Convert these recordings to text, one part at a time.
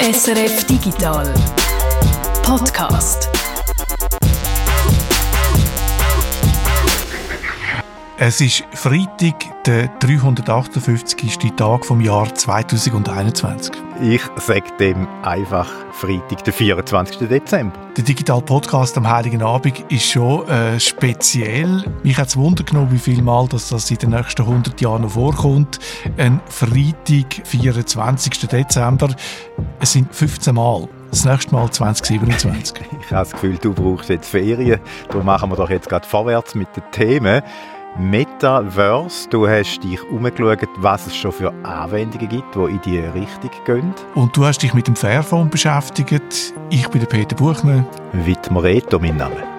SRF Digital Podcast. Es ist Freitag, der 358. Tag vom Jahr 2021. Ich sage dem einfach Freitag, der 24. Dezember. Der Digital Podcast am Heiligen Abend ist schon äh, speziell. Mich hat es Wunder genommen, wie viel Mal dass das in den nächsten 100 Jahren noch vorkommt. Ein Freitag, 24. Dezember. Es sind 15 Mal. Das nächste Mal 2027. ich habe das Gefühl, du brauchst jetzt Ferien. Darum machen wir doch jetzt gerade vorwärts mit den Themen. Metaverse. Du hast dich umgeschaut, was es schon für Anwendungen gibt, die in diese Richtung gehen. Und du hast dich mit dem Fairphone beschäftigt. Ich bin der Peter Buchner. Vitmoreto, mein Name.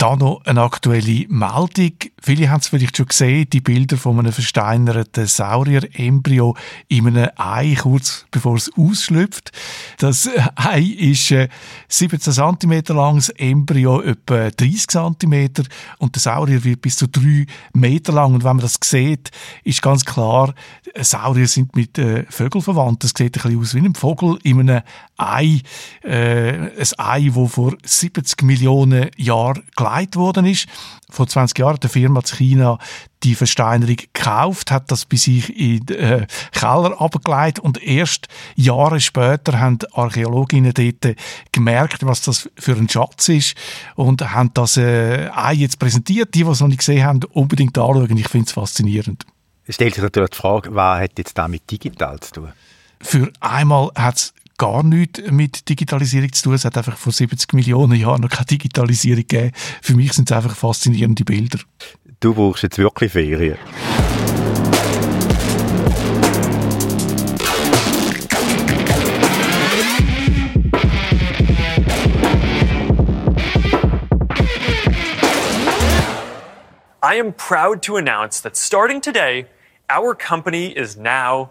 Da noch eine aktuelle Meldung. Viele haben es vielleicht schon gesehen, die Bilder von einem versteinerten Saurier-Embryo in einem Ei, kurz bevor es ausschlüpft. Das Ei ist äh, 17 cm lang, das Embryo etwa 30 cm und der Saurier wird bis zu 3 Meter lang. Und wenn man das sieht, ist ganz klar, Saurier sind mit äh, Vögeln verwandt. Das sieht ein bisschen aus wie ein Vogel in einem Ei. Äh, ein Ei, das vor 70 Millionen Jahren geleitet worden ist. Vor 20 Jahren hat die Firma in China die Versteinerung gekauft, hat das bei sich in den äh, Keller abgeleitet und erst Jahre später haben Archäologinnen dort gemerkt, was das für ein Schatz ist und haben das äh, Ei jetzt präsentiert. Die, die es noch nicht gesehen haben, unbedingt anschauen. Ich finde es faszinierend. Es stellt sich natürlich die Frage, was hat jetzt damit digital zu tun? Für einmal hat es gar nichts mit Digitalisierung zu tun. Es hat einfach vor 70 Millionen Jahren noch keine Digitalisierung gegeben. Für mich sind es einfach faszinierende Bilder. Du brauchst jetzt wirklich Ferien. I am proud to announce that starting today, our company is now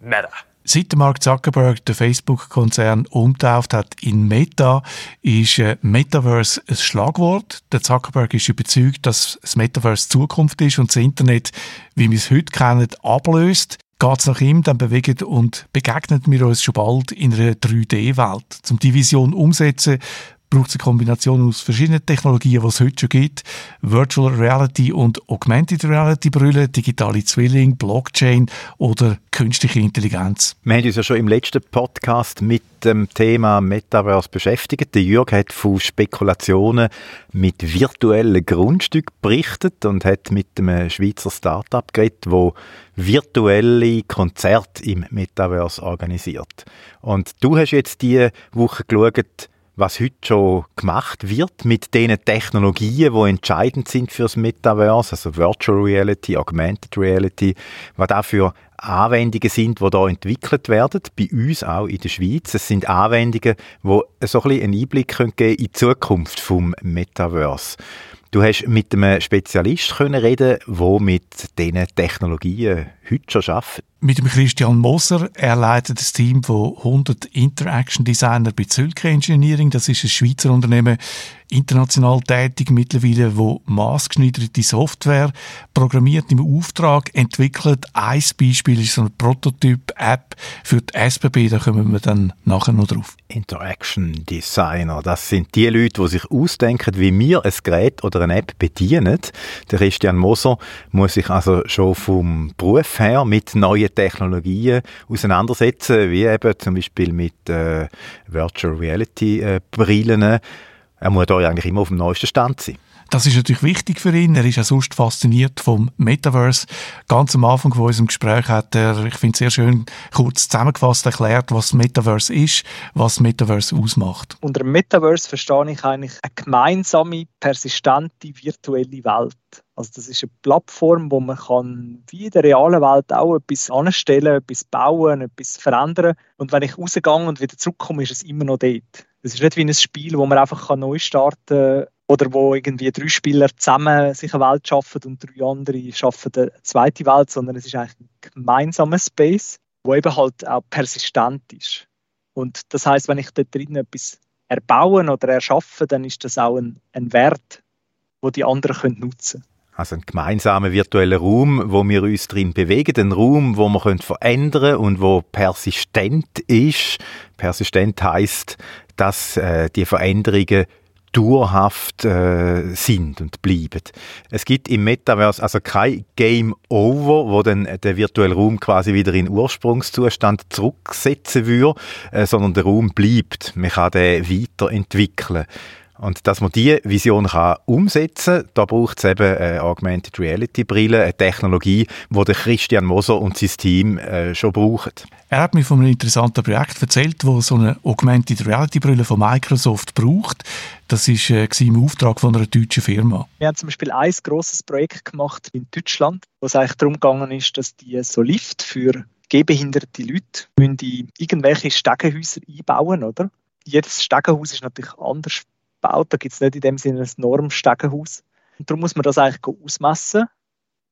Meta. Seit Mark Zuckerberg den Facebook-Konzern umtauft hat in Meta, ist äh, Metaverse ein Schlagwort. Der Zuckerberg ist überzeugt, dass das Metaverse Zukunft ist und das Internet, wie wir es heute kennen, ablöst. Geht es nach ihm, dann bewegen und begegnen wir uns schon bald in einer 3D-Welt. Zum die Vision umsetzen, braucht es eine Kombination aus verschiedenen Technologien, die es heute schon gibt. Virtual Reality und Augmented Reality Brille, digitale Zwilling, Blockchain oder künstliche Intelligenz. Wir haben uns ja schon im letzten Podcast mit dem Thema Metaverse beschäftigt. Der Jürg hat von Spekulationen mit virtuellen Grundstücken berichtet und hat mit einem Schweizer Startup geredet, wo virtuelle Konzerte im Metaverse organisiert. Und du hast jetzt diese Woche geschaut, was heute schon gemacht wird mit den Technologien, die entscheidend sind fürs Metaverse, also Virtual Reality, Augmented Reality, was da für Anwendungen sind, die da entwickelt werden, bei uns auch in der Schweiz. Es sind Anwendungen, die so ein bisschen einen Einblick geben können in die Zukunft vom Metaverse. Du hast mit einem Spezialist können reden, der mit diesen Technologien heute schon arbeitet. Mit dem Christian Moser. Er leitet das Team von 100 Interaction Designer bei Zülke Engineering. Das ist ein Schweizer Unternehmen, international tätig mittlerweile, wo maßgeschneiderte Software programmiert im Auftrag entwickelt. Ein Beispiel ist so eine Prototyp-App für die SBB, da kommen wir dann nachher noch drauf. Interaction Designer, das sind die Leute, die sich ausdenken, wie wir ein Gerät oder eine App bedienen. Der Christian Moser muss sich also schon vom Beruf her mit neuen Technologien auseinandersetzen, wie eben zum Beispiel mit äh, Virtual Reality äh, Brillen er muss da eigentlich immer auf dem neuesten Stand sein. Das ist natürlich wichtig für ihn. Er ist ja sonst fasziniert vom Metaverse. Ganz am Anfang von unserem Gespräch hat er, ich finde es sehr schön, kurz zusammengefasst erklärt, was Metaverse ist, was Metaverse ausmacht. Unter Metaverse verstehe ich eigentlich eine gemeinsame, persistente virtuelle Welt. Also das ist eine Plattform, wo man kann wie in der realen Welt auch etwas anstellen, etwas bauen, etwas verändern. Und wenn ich rausgehe und wieder zurückkomme, ist es immer noch dort. Es ist nicht wie ein Spiel, wo man einfach neu starten kann oder wo irgendwie drei Spieler zusammen sich eine Welt schaffen und drei andere schaffen eine zweite Welt, sondern es ist eigentlich ein gemeinsamer Space, wo eben halt auch persistent ist. Und das heißt, wenn ich dort drin etwas erbauen oder erschaffen, dann ist das auch ein, ein Wert, wo die anderen können nutzen. Also ein gemeinsamer virtueller Raum, wo wir uns drin bewegen, ein Raum, wo man verändern können und wo persistent ist. Persistent heißt, dass äh, die Veränderungen dauerhaft äh, sind und bleiben. Es gibt im Metaverse also kein Game Over, wo dann der virtuelle Raum quasi wieder in Ursprungszustand zurücksetzen würde, äh, sondern der Raum bleibt. Man kann den weiterentwickeln. Und dass man diese Vision kann umsetzen kann, da braucht es eben eine Augmented Reality Brille, eine Technologie, die der Christian Moser und sein Team äh, schon brauchen. Er hat mir von einem interessanten Projekt erzählt, wo so eine Augmented Reality Brille von Microsoft braucht. Das ist äh, im Auftrag von einer deutschen Firma. Wir haben zum Beispiel ein grosses Projekt gemacht in Deutschland, wo es eigentlich darum gegangen ist, dass die so Lift für gehbehinderte Leute in irgendwelche Stegenhäuser einbauen, oder? Jedes Stegenhaus ist natürlich anders gebaut. Da gibt es nicht in dem Sinne ein Normstegenhaus. Darum muss man das eigentlich ausmessen.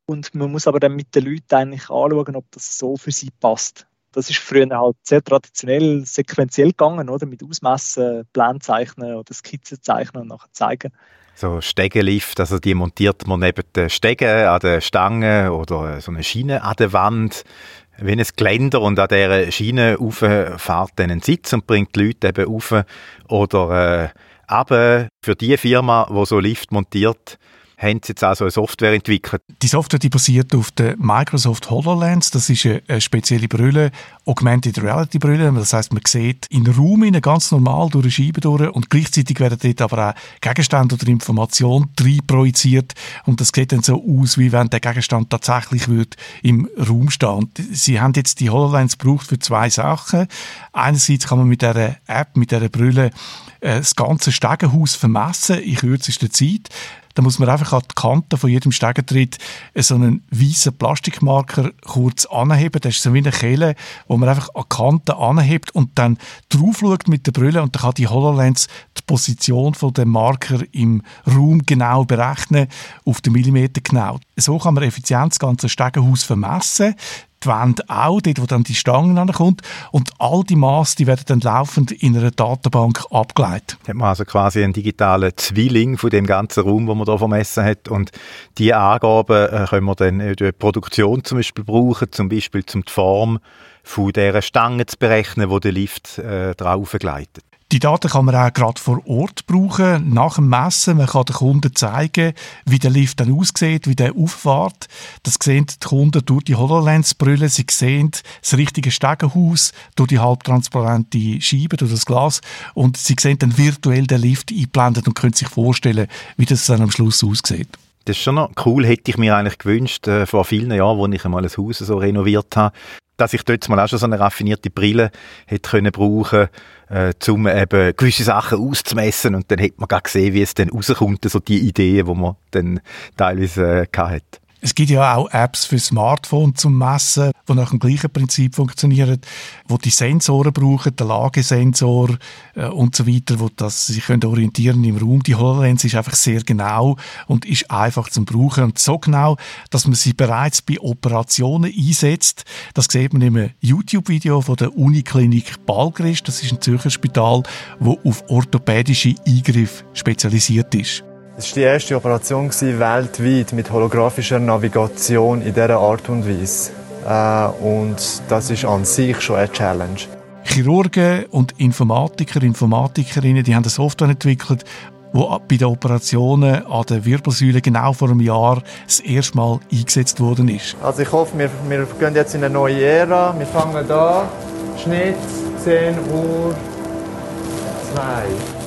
Und man muss aber dann mit den Leuten eigentlich anschauen, ob das so für sie passt. Das ist früher halt sehr traditionell, sequenziell gegangen, oder? Mit Ausmessen, Pläne zeichnen oder Skizzen zeichnen und nachher zeigen. So Stegenlift, also die montiert man neben den Stegen an der Stange oder so eine Schiene an der Wand wie ein Geländer und an dieser Schiene fährt dann einen Sitz und bringt die Leute eben rauf. Oder äh, aber für die Firma, die so Lift montiert, haben sie jetzt also eine Software entwickelt. Die Software die basiert auf der Microsoft HoloLens. Das ist eine, spezielle Brille, Augmented Reality Brille. Das heißt, man sieht in den Raum in ganz normal durch eine Scheibe durch und gleichzeitig werden dort aber auch Gegenstände oder Informationen projiziert und das sieht dann so aus, wie wenn der Gegenstand tatsächlich wird im Raum stehen. Sie haben jetzt die HoloLens gebraucht für zwei Sachen. Einerseits kann man mit dieser App, mit dieser Brille äh, das ganze Stegenhaus vermessen in kürzester Zeit. Da muss man einfach an die Kante von jedem Stegentritt so einen weißen Plastikmarker kurz anheben. Das ist so wie eine Kelle, wo man einfach an die Kante anhebt und dann drauf schaut mit der Brille und dann kann die HoloLens die Position von dem Marker im Raum genau berechnen, auf den Millimeter genau. So kann man effizient das ganze Stegenhaus vermessen die Wand auch, dort wo dann die Stange ankommt und all die Maße, die werden dann laufend in einer Datenbank abgeleitet. Hat man also quasi einen digitalen Zwilling von dem ganzen Raum, wo man da vermessen hat und die Angaben äh, können wir dann in der Produktion zum Beispiel brauchen, zum Beispiel zum die Form von dieser Stange zu berechnen, wo der Lift äh, drauf gleitet. Die Daten kann man auch gerade vor Ort brauchen, nach dem Messen. Man kann den Kunden zeigen, wie der Lift dann aussieht, wie der auffährt. Das sehen die Kunden durch die HoloLens-Brille. Sie sehen das richtige Stegenhaus durch die halbtransparente Scheibe, durch das Glas. Und sie sehen dann virtuell den Lift eingeblendet und können sich vorstellen, wie das dann am Schluss aussieht. Das ist schon noch cool, hätte ich mir eigentlich gewünscht, äh, vor vielen Jahren, als ich einmal ein Haus so renoviert habe, dass ich dort mal auch schon so eine raffinierte Brille hätte können brauchen äh, um eben gewisse Sachen auszumessen und dann hätte man gar gesehen, wie es dann rauskommt, so die Ideen, die man dann teilweise äh, hatte. Es gibt ja auch Apps für Smartphone zum Messen, die nach dem gleichen Prinzip funktionieren, wo die Sensoren brauchen, der Lagesensor äh, und so weiter, wo das sich können orientieren im Raum. Die HoloLens ist einfach sehr genau und ist einfach zum Brauchen und so genau, dass man sie bereits bei Operationen einsetzt. Das sieht man im YouTube-Video von der Uniklinik Balgrist. Das ist ein Zürcher Spital, wo auf orthopädische Eingriffe spezialisiert ist. Es war die erste Operation weltweit mit holographischer Navigation in dieser Art und Weise. Äh, und das ist an sich schon eine Challenge. Chirurgen und Informatiker, Informatikerinnen, die haben eine Software entwickelt, wo bei den Operationen an der Wirbelsäule genau vor einem Jahr das erste Mal eingesetzt worden ist. Also ich hoffe, wir, wir gehen jetzt in eine neue Ära. Wir fangen da, Schnitt, 10 Uhr, 2.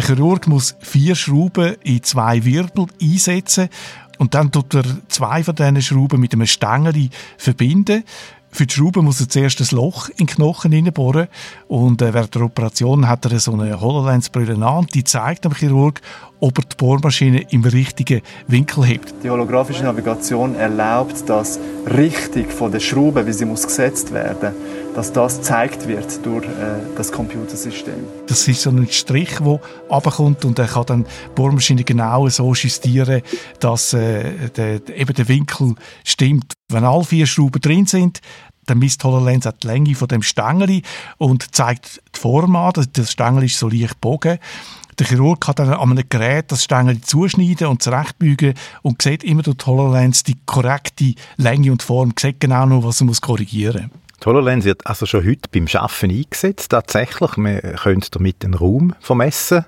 Der Chirurg muss vier Schrauben in zwei Wirbel einsetzen und dann tut er zwei von diesen Schrauben mit einem Stängel verbinden. Für die Schrauben muss er zuerst ein Loch in den Knochen hineinbohren und äh, während der Operation hat er so eine HoloLens-Brille an, die zeigt dem Chirurg, ob er die Bohrmaschine im richtigen Winkel hebt. Die holographische Navigation erlaubt das richtig von der Schraube, wie sie muss gesetzt werden, dass das gezeigt wird durch äh, das Computersystem. Das ist so ein Strich, der runterkommt und er kann dann die Bohrmaschine genau so justieren, dass äh, der, eben der Winkel stimmt. Wenn alle vier Schrauben drin sind, dann misst HoloLens auch die Länge von dem Stängel und zeigt die Form an. Das Stängel ist so leicht bogen Der Chirurg kann dann an einem Gerät das Stängel zuschneiden und zurechtbügen und sieht immer durch die HoloLens die korrekte Länge und Form, sieht genau noch, was er korrigieren muss. Die HoloLens wird also schon heute beim Schaffen eingesetzt, tatsächlich. Wir können damit den Raum vermessen.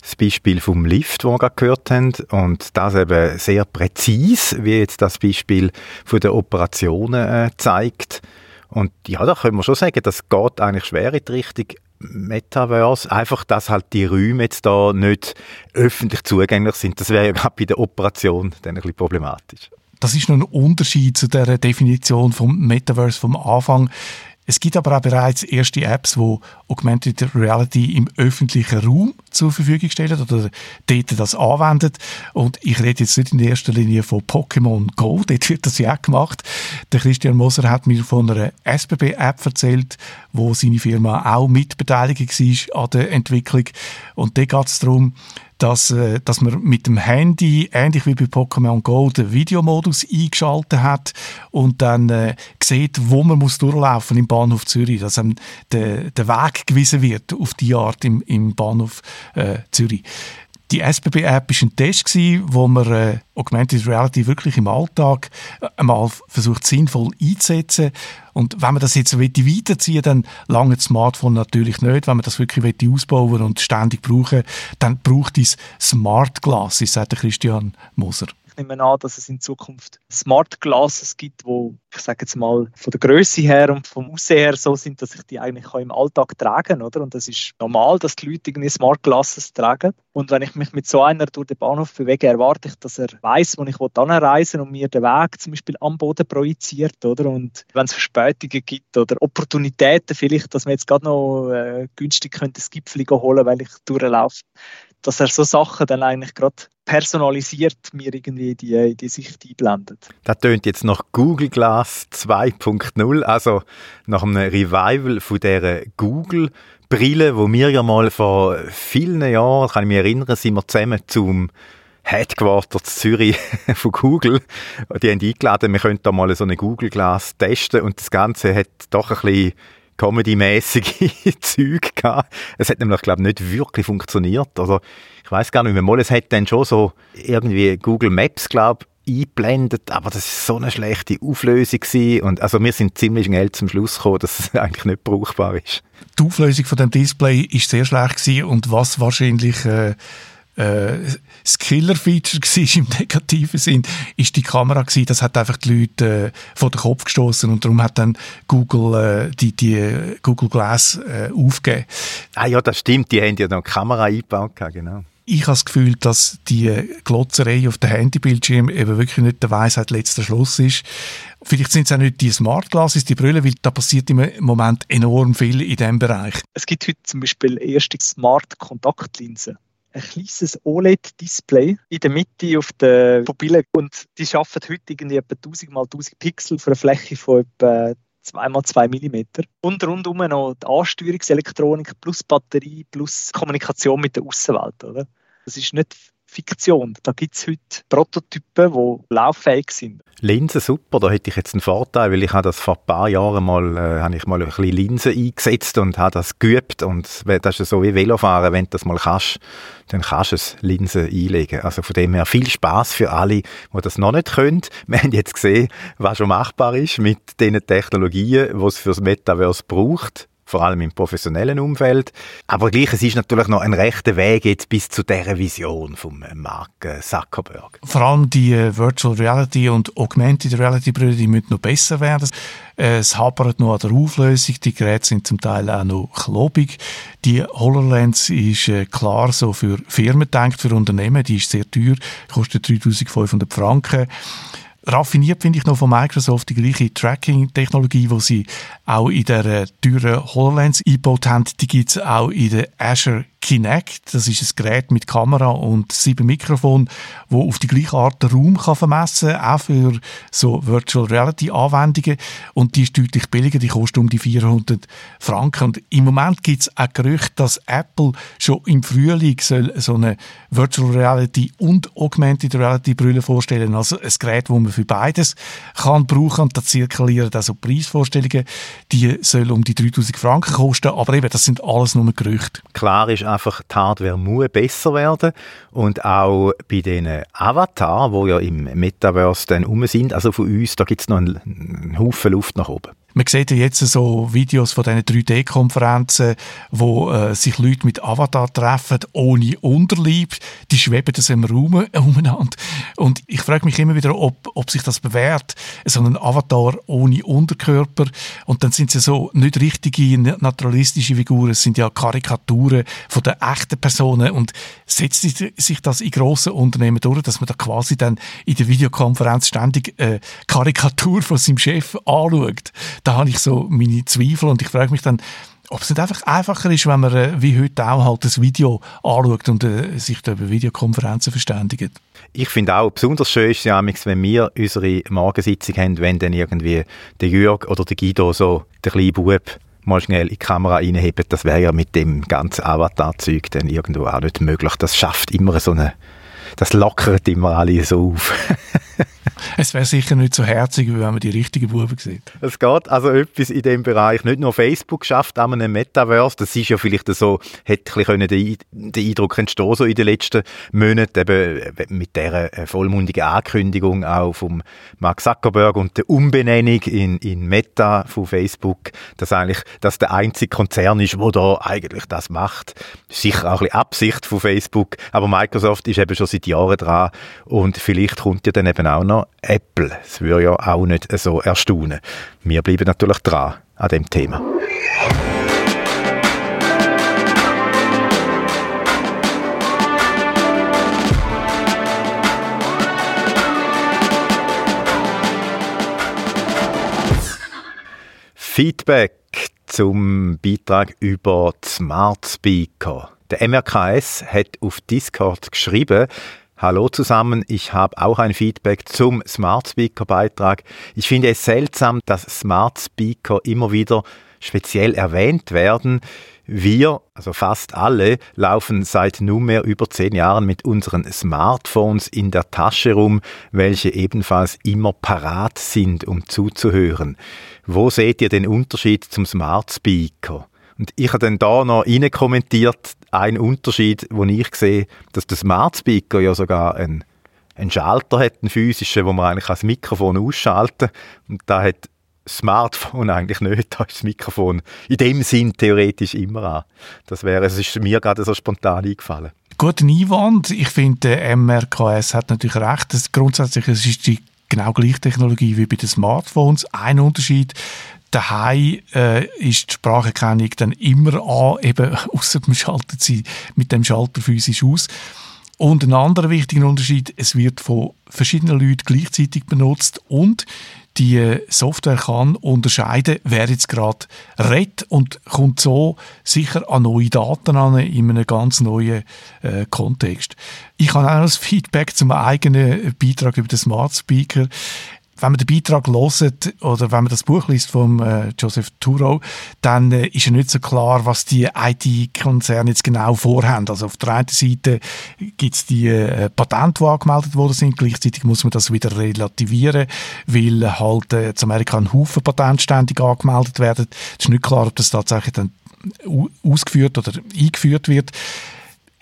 Das Beispiel vom Lift, das wir gerade gehört haben, und das eben sehr präzise, wie jetzt das Beispiel von der Operationen äh, zeigt. Und ja, da können wir schon sagen, das geht eigentlich schwer in die Richtung Metaverse. Einfach, dass halt die Räume jetzt da nicht öffentlich zugänglich sind. Das wäre ja gerade bei der Operation dann ein bisschen problematisch. Das ist noch ein Unterschied zu der Definition vom Metaverse vom Anfang. Es gibt aber auch bereits erste Apps, wo Augmented Reality im öffentlichen Raum zur Verfügung stellen oder dort das anwenden. Und ich rede jetzt nicht in erster Linie von Pokémon Go, dort wird das ja auch gemacht. Der Christian Moser hat mir von einer SBB-App erzählt, wo seine Firma auch mitbeteiligt war an der Entwicklung. Und da geht es darum, dass, äh, dass man mit dem Handy, ähnlich wie bei Pokémon Go, den Videomodus eingeschaltet hat und dann äh, sieht, wo man muss durchlaufen im Bahnhof Zürich, dass einem der, der Weg gewiesen wird auf die Art im, im Bahnhof äh, Zürich. Die SBB-App war ein Test, wo man äh, Augmented Reality wirklich im Alltag äh, einmal versucht sinnvoll einzusetzen. Und wenn man das jetzt weiterziehen dann lange das Smartphone natürlich nicht. Wenn man das wirklich ausbauen und ständig brauchen dann braucht es Smart Glasses, sagt Christian Moser nehme an, dass es in Zukunft Smart Glasses gibt, wo ich sage jetzt mal von der Größe her und vom Aussehen her so sind, dass ich die eigentlich im Alltag tragen, oder? Und das ist normal, dass die Leute irgendwie Smart Glasses tragen. Und wenn ich mich mit so einer durch den Bahnhof bewege, erwarte ich, dass er weiß, wo ich anreisen und mir den Weg zum Beispiel am Boden projiziert, oder? Und wenn es Verspätungen gibt oder Opportunitäten vielleicht, dass man jetzt gerade noch äh, günstig könnte das Gipfel holen, weil ich durchlaufe, dass er so Sachen dann eigentlich gerade personalisiert mir irgendwie die, die Sicht einblendet. Das tönt jetzt nach Google Glass 2.0, also nach einem Revival von der Google Brille, wo wir ja mal vor vielen Jahren, kann ich mich erinnern, sind wir zusammen zum Headquarter Zürich von Google. Die haben eingeladen, wir könnten da mal so eine Google Glass testen und das Ganze hat doch ein bisschen Comedy-mäßige Zeug gehabt. Es hat nämlich, glaube ich, nicht wirklich funktioniert. Also, ich weiß gar nicht mehr. Mal, es hat dann schon so irgendwie Google Maps, glaube ich, eingeblendet, aber das ist so eine schlechte Auflösung gewesen. und also wir sind ziemlich schnell zum Schluss gekommen, dass es eigentlich nicht brauchbar ist. Die Auflösung von dem Display ist sehr schlecht gewesen und was wahrscheinlich äh, äh, das Killer-Feature im negativen Sinn, ist die Kamera gewesen. Das hat einfach die Leute äh, vor den Kopf gestoßen und darum hat dann Google äh, die, die Google Glass äh, aufgegeben. Ah ja, das stimmt. Die haben ja noch eine Kamera eingebaut, genau. Ich habe das Gefühl, dass die Glotzerei auf dem Handybildschirm eben wirklich nicht der Weisheit letzter Schluss ist. Vielleicht sind es auch nicht die Smart Glasses, die Brille, weil da passiert im Moment enorm viel in diesem Bereich. Es gibt heute zum Beispiel erste Smart Kontaktlinsen ein kleines OLED-Display in der Mitte auf der Pupille und die schaffen heute irgendwie etwa 1000 mal 1000 Pixel für eine Fläche von etwa 2 mal 2 mm. Und rundum noch die Ansteuerungselektronik plus Batterie plus Kommunikation mit der Außenwelt. Das ist nicht Fiktion. Da gibt es heute Prototypen, die lauffähig sind. Linsen, super, da hätte ich jetzt einen Vorteil, weil ich habe das vor ein paar Jahren mal, äh, habe ich mal ein bisschen Linsen eingesetzt und habe das geübt und das ist so wie Velofahren, wenn du das mal kannst, dann kannst du es Linsen einlegen. Also von dem her viel Spaß für alle, die das noch nicht können. Wir haben jetzt gesehen, was schon machbar ist mit den Technologien, die es für das Metaverse braucht vor allem im professionellen Umfeld. Aber gleich, es ist natürlich noch ein rechter Weg jetzt bis zu dieser Vision vom Mark Zuckerberg. Vor allem die äh, Virtual Reality und Augmented Reality Brille, die müssen noch besser werden. Es hapert noch an der Auflösung, die Geräte sind zum Teil auch noch klobig. Die HoloLens ist äh, klar so für Firmen denkt, für Unternehmen, die ist sehr teuer, kostet 3500 Franken raffiniert finde ich noch von Microsoft die gleiche Tracking-Technologie, die sie auch in der äh, teuren HoloLens eingebaut haben. Die gibt es auch in der Azure Kinect. Das ist ein Gerät mit Kamera und sieben Mikrofonen, wo auf die gleiche Art den Raum kann vermessen kann, auch für so Virtual Reality Anwendungen. Und die ist deutlich billiger, die kostet um die 400 Franken. Und im Moment gibt es ein Gerücht, dass Apple schon im Frühling soll so eine Virtual Reality und Augmented Reality Brille vorstellen. Also ein Gerät, wo man für beides kann brauchen. Und da zirkulieren also Preisvorstellungen, die sollen um die 3000 Franken kosten. Aber eben, das sind alles nur Gerüchte. Klar ist einfach die Hardware muss besser werden und auch bei den Avatar, wo ja im Metaverse dann um sind, also von uns, da gibt es noch einen, einen Haufen Luft nach oben. Man sieht ja jetzt so Videos von diesen 3D-Konferenzen, wo äh, sich Leute mit Avatar treffen, ohne Unterleib. Die schweben das im Raum umeinander. Und ich frage mich immer wieder, ob, ob sich das bewährt, so ein Avatar ohne Unterkörper. Und dann sind sie so nicht richtige, naturalistische Figuren, es sind ja Karikaturen von den echten Personen. Und setzt sich das in grossen Unternehmen durch, dass man da quasi dann in der Videokonferenz ständig äh, Karikatur von seinem Chef anschaut? Da habe ich so meine Zweifel und ich frage mich dann, ob es nicht einfach einfacher ist, wenn man äh, wie heute auch halt das Video anschaut und äh, sich da über Videokonferenzen verständigt. Ich finde auch, besonders schön ist ja, wenn wir unsere Morgensitzung haben, wenn dann irgendwie der Jörg oder der Guido so, der kleine Bub, mal schnell in die Kamera reinheben. Das wäre ja mit dem ganzen Avatar-Zeug dann irgendwo auch nicht möglich. Das schafft immer so eine, das lockert immer alle so auf. Es wäre sicher nicht so herzig, wenn man die richtigen Buben sieht. Es geht also etwas in dem Bereich. Nicht nur Facebook schafft an einem Metaverse. Das ist ja vielleicht so, hätte den, Eindruck entstehen, so in den letzten Monaten, eben mit dieser äh, vollmundigen Ankündigung auch vom Mark Zuckerberg und der Umbenennung in, in Meta von Facebook, dass eigentlich, das der einzige Konzern ist, wo da eigentlich das macht. Sicher auch ein Absicht von Facebook. Aber Microsoft ist eben schon seit Jahren dran. Und vielleicht kommt ja dann eben auch noch Apple. Das würde ja auch nicht so erstaunen. Wir bleiben natürlich dran an dem Thema. Feedback zum Beitrag über Smart Speaker. Der MRKS hat auf Discord geschrieben, Hallo zusammen, ich habe auch ein Feedback zum Smart Speaker Beitrag. Ich finde es seltsam, dass Smart Speaker immer wieder speziell erwähnt werden. Wir, also fast alle, laufen seit nunmehr über zehn Jahren mit unseren Smartphones in der Tasche rum, welche ebenfalls immer parat sind, um zuzuhören. Wo seht ihr den Unterschied zum Smart Speaker? Und ich habe dann da noch rein kommentiert, ein Unterschied, wo ich sehe, dass der Smart Speaker ja sogar einen, einen Schalter hat, einen physischen, wo man eigentlich als Mikrofon ausschalten und da hat das Smartphone eigentlich nicht, da ist das Mikrofon in dem Sinn theoretisch immer an. Das wäre, es ist mir gerade so spontan eingefallen. Guter Einwand. Ich finde, der MRKS hat natürlich recht. Das grundsätzlich es ist die genau gleiche Technologie wie bei den Smartphones. Ein Unterschied, Daheim äh, ist die Spracherkennung dann immer an, eben außer man schaltet sie mit dem Schalter physisch aus. Und ein anderer wichtiger Unterschied, es wird von verschiedenen Leuten gleichzeitig benutzt und die Software kann unterscheiden, wer jetzt gerade redet und kommt so sicher an neue Daten an in einem ganz neuen äh, Kontext. Ich habe auch noch das Feedback zum eigenen Beitrag über den Smart Speaker wenn man den Beitrag hört oder wenn man das Buch liest von äh, Joseph Turo, dann äh, ist ja nicht so klar, was die IT-Konzerne jetzt genau vorhaben. Also auf der einen Seite gibt es die äh, Patente, die angemeldet worden sind, gleichzeitig muss man das wieder relativieren, weil halt äh, in Amerika ein Haufen Patente angemeldet werden. Es ist nicht klar, ob das tatsächlich dann ausgeführt oder eingeführt wird.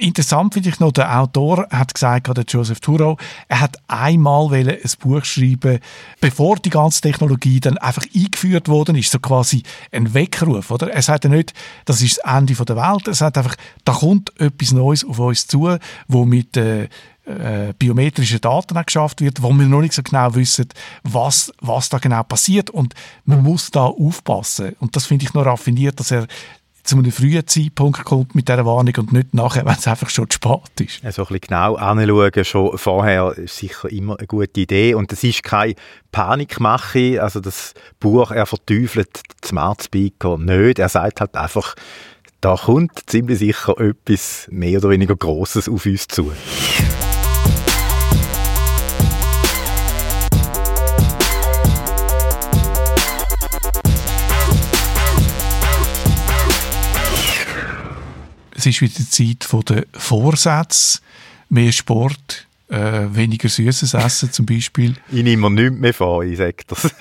Interessant finde ich noch, der Autor hat gesagt, der Joseph Turo, er hat einmal ein Buch schreiben, bevor die ganze Technologie dann einfach eingeführt worden ist, so quasi ein Weckruf, oder? Er sagt ja nicht, das ist das Ende der Welt, er sagt einfach, da kommt etwas Neues auf uns zu, wo mit äh, äh, biometrischen Daten geschafft wird, wo wir noch nicht so genau wissen, was, was da genau passiert und man muss da aufpassen. Und das finde ich noch raffiniert, dass er zu einem frühen Zeitpunkt kommt mit dieser Warnung und nicht nachher, wenn es einfach schon zu spät ist. Also ein bisschen genau anschauen, schon vorher ist sicher immer eine gute Idee und es ist keine Panikmache, also das Buch, er verteufelt Smart Speaker nicht, er sagt halt einfach, da kommt ziemlich sicher etwas mehr oder weniger Grosses auf uns zu. Es ist wieder die Zeit der Vorsätze, mehr Sport, äh, weniger Süßes essen zum Beispiel. Ich nehme mir nichts mehr vor, ich sage das.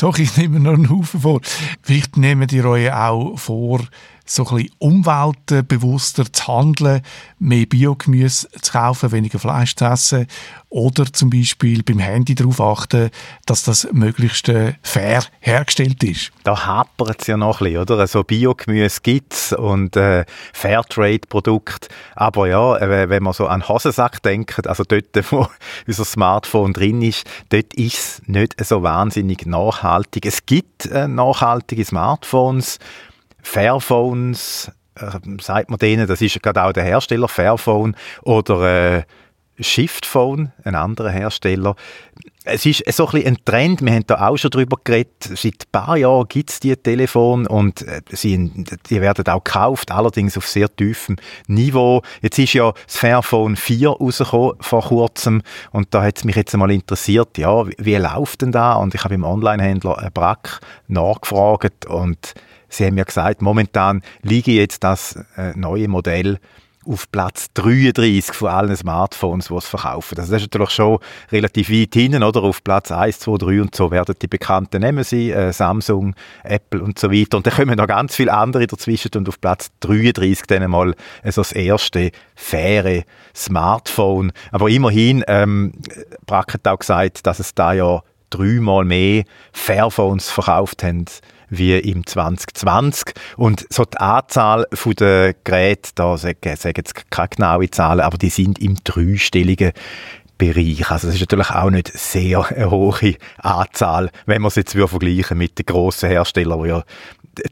Doch, ich nehme noch einen Haufen vor. Vielleicht nehmt ihr euch auch vor, so ein bisschen umweltbewusster zu handeln, mehr Biogemüse zu kaufen, weniger Fleisch zu essen oder zum Beispiel beim Handy darauf achten, dass das möglichst äh, fair hergestellt ist. Da hapert es ja noch ein bisschen, oder? So also Biogemüse gibt es und äh, Fairtrade-Produkte. Aber ja, äh, wenn man so an Hosensack denkt, also dort, wo unser Smartphone drin ist, dort ist es nicht so wahnsinnig nachhaltig. Es gibt äh, nachhaltige Smartphones, Fairphones, äh, sagt man denen, das ist gerade auch der Hersteller, Fairphone oder äh, Shiftphone, ein anderer Hersteller. Es ist so ein, bisschen ein Trend, wir haben da auch schon drüber geredet, seit ein paar Jahren gibt es diese Telefone und äh, sie, die werden auch gekauft, allerdings auf sehr tiefem Niveau. Jetzt ist ja das Fairphone 4 rausgekommen vor kurzem und da hat es mich jetzt einmal interessiert, ja, wie, wie läuft denn da? Und ich habe im Onlinehändler Brack nachgefragt und Sie haben mir gesagt, momentan liege jetzt das äh, neue Modell auf Platz 33 von allen Smartphones, die es verkaufen. Also das ist natürlich schon relativ weit hinten, oder? Auf Platz 1, 2, 3 und so werden die bekannten nehmen sie, äh, Samsung, Apple und so weiter. Und dann kommen noch ganz viele andere dazwischen und auf Platz 33 dann mal also das erste faire Smartphone. Aber immerhin, ähm, Brack hat auch gesagt, dass es da ja dreimal mehr Fairphones verkauft haben wie im 2020. Und so die Anzahl der Geräte, da sage jetzt keine genaue Zahlen, aber die sind im dreistelligen Bereich. Also das ist natürlich auch nicht sehr eine hohe Anzahl, wenn man es jetzt vergleichen mit den grossen Herstellern, die ja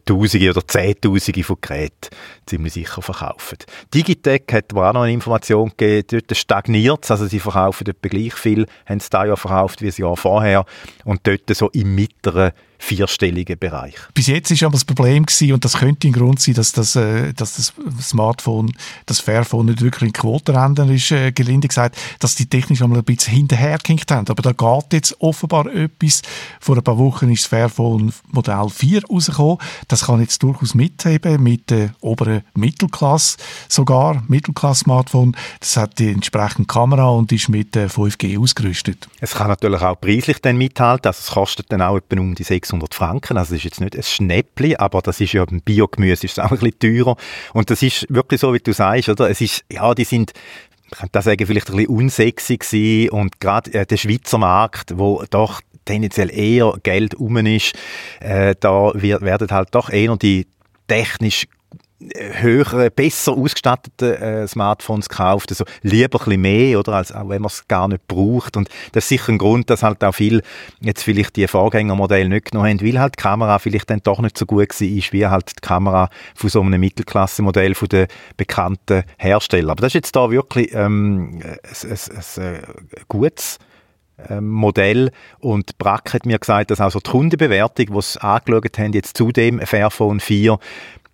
Tausende oder Zehntausende von Geräten ziemlich sicher verkaufen. Digitec hat mir auch noch eine Information gegeben, dort stagniert es, also sie verkaufen etwa gleich viel, haben es da ja verkauft wie das Jahr vorher und dort so im mittleren vierstelligen Bereich. Bis jetzt ist aber das Problem gewesen, und das könnte ein Grund sein, dass das, äh, dass das Smartphone, das Fairphone nicht wirklich in Quotenrändern ist, äh, gelinde gesagt, dass die technisch einmal ein bisschen hinterhergehinkt haben. Aber da geht jetzt offenbar etwas. Vor ein paar Wochen ist das Fairphone Modell 4 rausgekommen. Das kann jetzt durchaus mitheben mit der oberen Mittelklasse sogar, Mittelklasse-Smartphone. Das hat die entsprechende Kamera und ist mit 5G äh, ausgerüstet. Es kann natürlich auch preislich dann mithalten, also es kostet dann auch etwa um die 600 600 Franken. Also das ist jetzt nicht ein Schnäppli, aber das ist ja beim Biogemüse ist auch ein bisschen teurer. Und das ist wirklich so, wie du sagst, oder? Es ist, ja, die sind ich könnte das sagen, vielleicht ein bisschen unsexy gewesen und gerade äh, der Schweizer Markt, wo doch tendenziell eher Geld um ist, äh, da wird, werden halt doch eher die technisch höhere, besser ausgestattete äh, Smartphones gekauft, also lieber ein bisschen mehr, oder, als auch wenn man es gar nicht braucht. Und das ist sicher ein Grund, dass halt auch viel jetzt vielleicht die Vorgängermodelle nicht genommen haben, weil halt die Kamera vielleicht dann doch nicht so gut war, wie halt die Kamera von so einem Mittelklasse-Modell von den bekannten Herstellern. Aber das ist jetzt da wirklich ähm, ein, ein, ein, ein gutes ähm, Modell und Brack hat mir gesagt, dass auch so die Kundenbewertung, die sie angeschaut haben, jetzt zu dem Fairphone 4,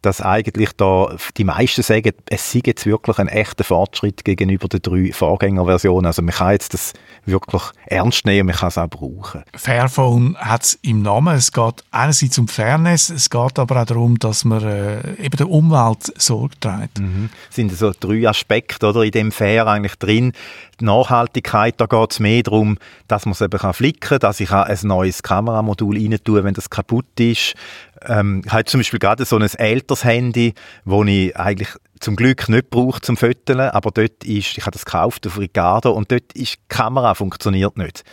dass eigentlich da die meisten sagen, es sei jetzt wirklich ein echter Fortschritt gegenüber den drei Vorgängerversionen. Also man kann jetzt das wirklich ernst nehmen, man kann es auch brauchen. Fairphone hat es im Namen. Es geht einerseits um Fairness, es geht aber auch darum, dass man äh, eben der Umwelt Sorge trägt. Mhm. Es sind so drei Aspekte oder, in dem Fair eigentlich drin. Die Nachhaltigkeit, da geht es mehr darum, dass man es eben kann flicken kann, dass ich ein neues Kameramodul rein tue, wenn das kaputt ist ähm, ich habe zum Beispiel gerade so ein älteres Handy, das ich eigentlich zum Glück nicht brauche zum Föteln, aber dort ist, ich habe das gekauft auf Ricardo und dort ist die Kamera funktioniert nicht.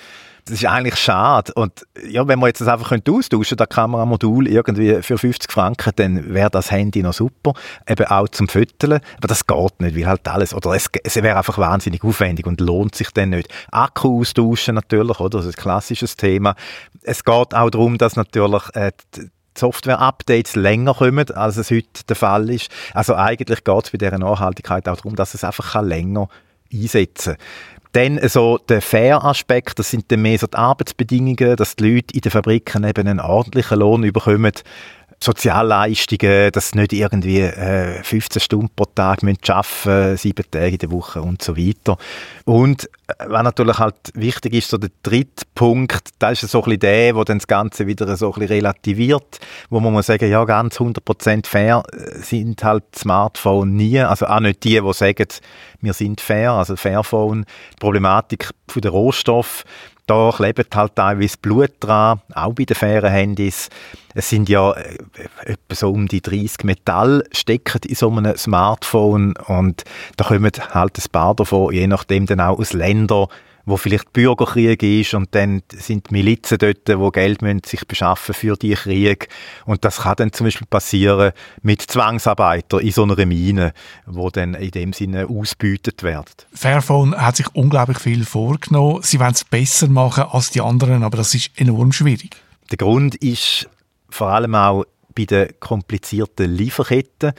Das ist eigentlich schade. Und ja, wenn man jetzt das einfach austauschen das Kameramodul irgendwie für 50 Franken, dann wäre das Handy noch super. Eben auch zum Föteln. Aber das geht nicht, weil halt alles, oder es, es wäre einfach wahnsinnig aufwendig und lohnt sich dann nicht. Akku austauschen natürlich, oder? Das ist ein klassisches Thema. Es geht auch darum, dass natürlich äh, Software-Updates länger kommen, als es heute der Fall ist. Also eigentlich geht es bei dieser Nachhaltigkeit auch darum, dass es einfach länger einsetzen kann. Dann so der Fair-Aspekt, das sind dann mehr so die Arbeitsbedingungen, dass die Leute in den Fabriken eben einen ordentlichen Lohn bekommen. Sozialleistungen, dass nicht irgendwie äh, 15 Stunden pro Tag müssen arbeiten, sieben Tage in der Woche und so weiter. Und was natürlich halt wichtig ist, so der dritte Punkt, das ist so ein bisschen der, wo dann das Ganze wieder so ein bisschen relativiert, wo man muss sagen, ja, ganz 100% fair äh, sind halt Smartphones nie, also auch nicht die, die sagen, wir sind fair, also Fairphone, die Problematik der Rohstoff, da klebt halt teilweise Blut dran, auch bei den fairen Handys. Es sind ja äh, etwa so um die 30 Metall stecken in so einem Smartphone und da kommen halt ein paar davon, je nachdem dann auch aus Ländern, wo vielleicht Bürgerkrieg ist und dann sind Milizen dort, wo Geld müssen sich beschaffen für die Krieg und das kann dann zum Beispiel passieren mit Zwangsarbeitern in so einer Mine, wo dann in dem Sinne ausbeutet werden. Fairphone hat sich unglaublich viel vorgenommen. Sie wollen es besser machen als die anderen, aber das ist enorm schwierig. Der Grund ist vor allem auch bei den komplizierten Lieferketten.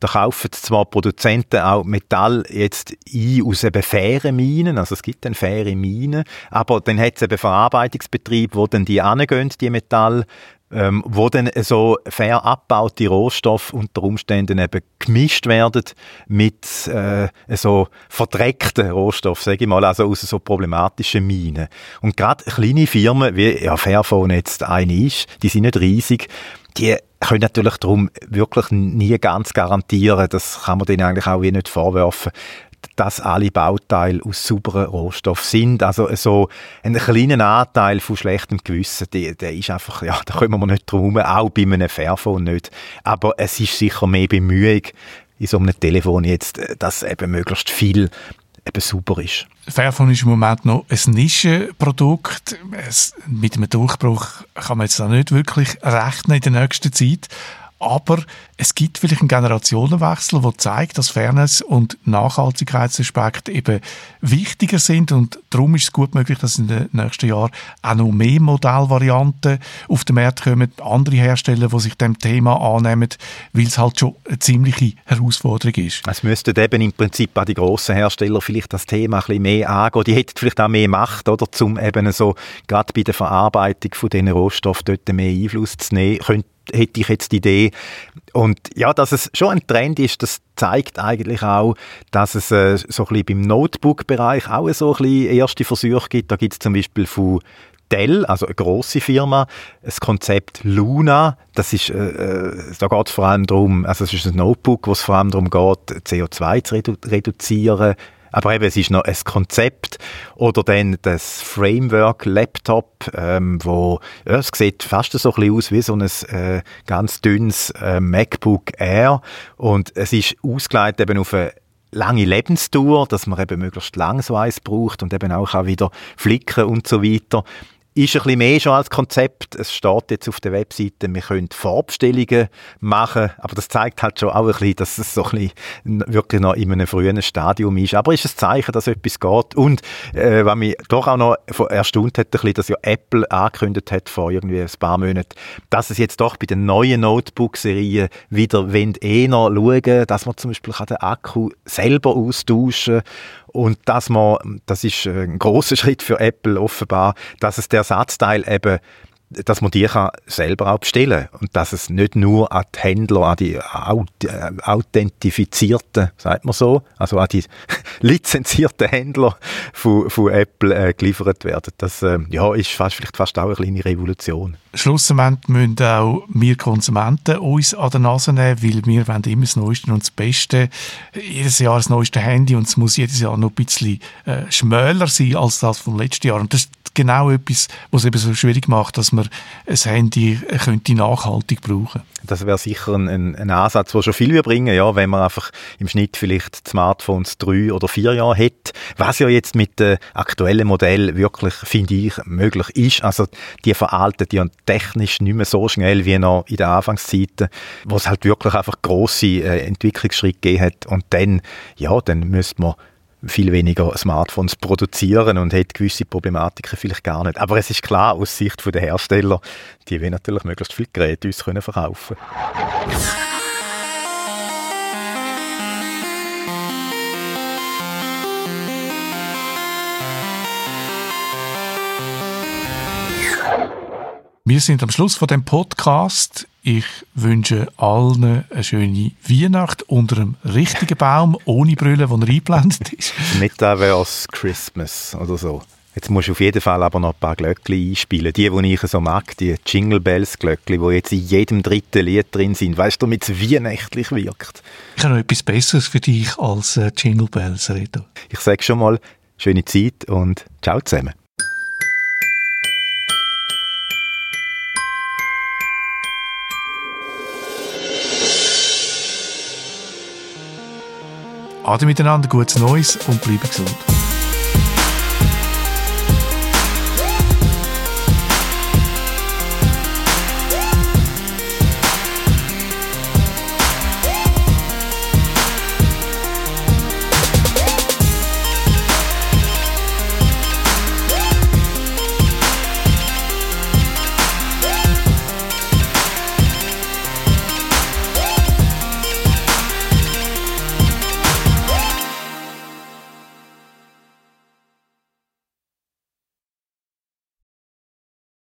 Da kaufen zwar Produzenten auch Metall jetzt ein aus eben fairen Minen, also es gibt dann faire Minen, aber dann hat es eben Verarbeitungsbetriebe, wo dann die angehen, die Metall, ähm, wo dann so fair abgebaute Rohstoffe unter Umständen eben gemischt werden mit äh, so verdreckten Rohstoffen, sage ich mal, also aus so problematischen Minen. Und gerade kleine Firmen, wie ja, Fairphone jetzt eine ist, die sind nicht riesig, die können natürlich darum wirklich nie ganz garantieren, das kann man denen eigentlich auch nicht vorwerfen, dass alle Bauteile aus sauberen Rohstoffen sind. Also so ein kleiner Anteil von schlechtem Gewissen, der, der ist einfach, ja, da kommen wir nicht drum auch bei einem Fairphone nicht. Aber es ist sicher mehr Bemühung, in so einem Telefon jetzt, dass eben möglichst viel eben super ist. Fairphone ist im Moment noch ein Nischenprodukt. Es, mit einem Durchbruch kann man jetzt da nicht wirklich rechnen in der nächsten Zeit. Aber es gibt vielleicht einen Generationenwechsel, der zeigt, dass Fairness und Nachhaltigkeitsaspekte eben wichtiger sind und darum ist es gut möglich, dass in den nächsten Jahren auch noch mehr Modellvarianten auf den Markt kommen, andere Hersteller, die sich dem Thema annehmen, weil es halt schon eine ziemliche Herausforderung ist. Es müssten eben im Prinzip auch die grossen Hersteller vielleicht das Thema ein bisschen mehr angehen. Die hätten vielleicht auch mehr Macht, oder, um eben so, gerade bei der Verarbeitung von diesen Rohstoffen dort mehr Einfluss zu nehmen. Könnte hätte ich jetzt die Idee. Und ja, dass es schon ein Trend ist, das zeigt eigentlich auch, dass es äh, so ein bisschen beim Notebook-Bereich auch so ein bisschen erste Versuche gibt. Da gibt es zum Beispiel von Dell, also eine große Firma, das Konzept Luna. Das ist, äh, äh da geht es vor allem darum, also es ist ein Notebook, wo es vor allem darum geht, CO2 zu redu reduzieren, aber eben, es ist noch ein Konzept oder dann das Framework Laptop, ähm, wo ja, es sieht fast so ein bisschen aus wie so ein äh, ganz dünnes äh, MacBook Air. Und es ist ausgelegt eben auf eine lange Lebensdauer, dass man eben möglichst lang so eins braucht und eben auch, auch wieder flicken und so weiter ist ein bisschen mehr schon als Konzept. Es steht jetzt auf der Webseite, wir können Vorbestellungen machen, aber das zeigt halt schon auch ein bisschen, dass es so ein bisschen wirklich noch in einem frühen Stadium ist. Aber es ist ein Zeichen, dass etwas geht. Und äh, was mich doch auch noch erstaunt hat, ein bisschen, dass ja Apple angekündigt hat vor irgendwie ein paar Monaten, dass es jetzt doch bei den neuen Notebook-Serien wieder eher schauen, dass man zum Beispiel den Akku selber austauschen kann und dass man, das ist ein großer Schritt für Apple offenbar, dass es der Ersatzteil eben dass man die kann selber auch bestellen und dass es nicht nur an die Händler, an die authentifizierten, sagt man so, also an die lizenzierten Händler von, von Apple äh, geliefert werden. Das äh, ja, ist fast, vielleicht fast auch eine kleine Revolution. Schlussendlich müssen auch wir Konsumenten uns an der Nase nehmen, weil wir wollen immer das Neueste und das Beste. Jedes Jahr das neueste Handy und es muss jedes Jahr noch ein bisschen äh, schmäler sein als das vom letzten Jahr. Und das ist genau etwas, was es eben so schwierig macht, dass man ein Handy könnte nachhaltig brauchen Das wäre sicher ein, ein Ansatz, der schon viel bringen ja, wenn man einfach im Schnitt vielleicht Smartphones drei oder vier Jahre hat. Was ja jetzt mit dem aktuellen Modell wirklich, finde ich, möglich ist. Also die veralten ja technisch nicht mehr so schnell wie noch in den Anfangszeiten, wo es halt wirklich einfach grosse äh, Entwicklungsschritte gegeben hat. Und dann, ja, dann müsste man viel weniger Smartphones produzieren und hat gewisse Problematiken vielleicht gar nicht. Aber es ist klar, aus Sicht der Hersteller, die wollen natürlich möglichst viele Geräte uns können verkaufen Wir sind am Schluss von dem Podcast. Ich wünsche allen eine schöne Weihnacht unter einem richtigen Baum, ohne Brille, wo er eingeblendet ist. Metaverse Christmas oder so. Jetzt musst du auf jeden Fall aber noch ein paar Glöckchen einspielen. Die, die ich so mag, die Jingle Bells Glöckchen, die jetzt in jedem dritten Lied drin sind. Weißt du, damit es weihnachtlich wirkt. Ich habe noch etwas Besseres für dich als äh, Jingle Bells, Reto. Ich sage schon mal, schöne Zeit und ciao zusammen. Ade miteinander, gutes Neues und bleibe gesund.